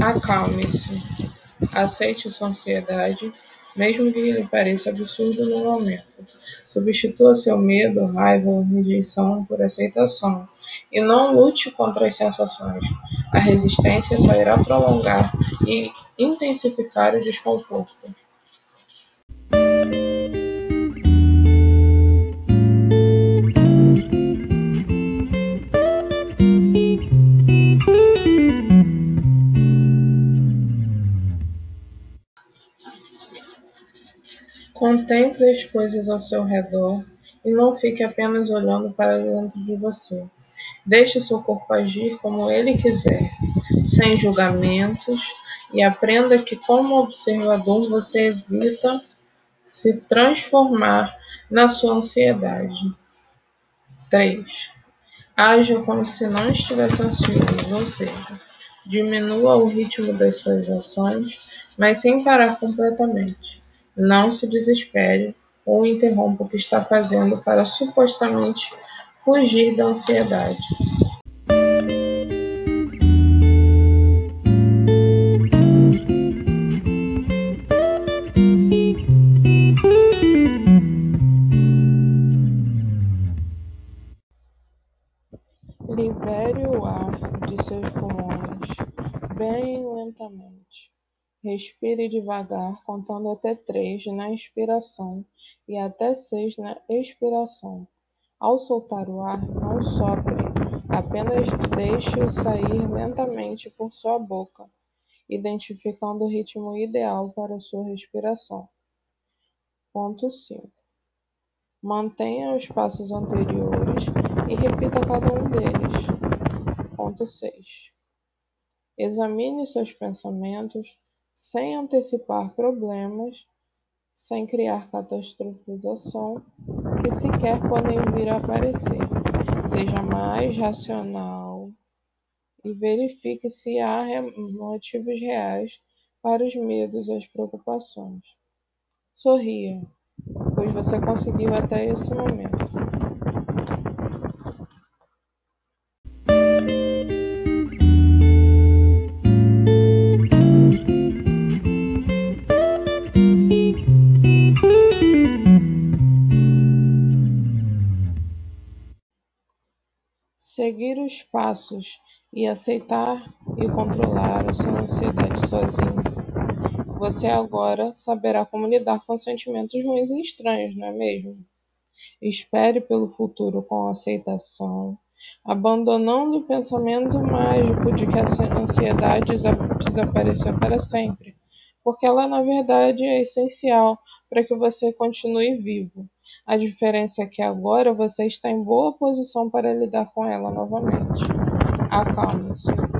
Acalme-se. Aceite sua ansiedade, mesmo que lhe pareça absurdo no momento. Substitua seu medo, raiva ou rejeição por aceitação e não lute contra as sensações. A resistência só irá prolongar e intensificar o desconforto. Contemple as coisas ao seu redor e não fique apenas olhando para dentro de você. Deixe seu corpo agir como ele quiser, sem julgamentos, e aprenda que, como observador, você evita se transformar na sua ansiedade. 3. Haja como se não estivesse ansioso, ou seja, diminua o ritmo das suas ações, mas sem parar completamente. Não se desespere ou interrompa o que está fazendo para supostamente fugir da ansiedade. Libere o ar de seus pulmões bem lentamente. Respire devagar, contando até três na inspiração e até seis na expiração. Ao soltar o ar, não sopre, apenas deixe-o sair lentamente por sua boca, identificando o ritmo ideal para sua respiração. Ponto 5. Mantenha os passos anteriores e repita cada um deles. Ponto 6. Examine seus pensamentos sem antecipar problemas, sem criar catastrofização que sequer podem vir a aparecer. Seja mais racional e verifique se há motivos reais para os medos e as preocupações. Sorria, pois você conseguiu até esse momento. Seguir os passos e aceitar e controlar a sua ansiedade sozinho. Você agora saberá como lidar com sentimentos ruins e estranhos, não é mesmo? Espere pelo futuro com aceitação, abandonando o pensamento mágico de que a ansiedade desapareceu para sempre, porque ela na verdade é essencial para que você continue vivo. A diferença é que agora você está em boa posição para lidar com ela novamente. Acalme-se.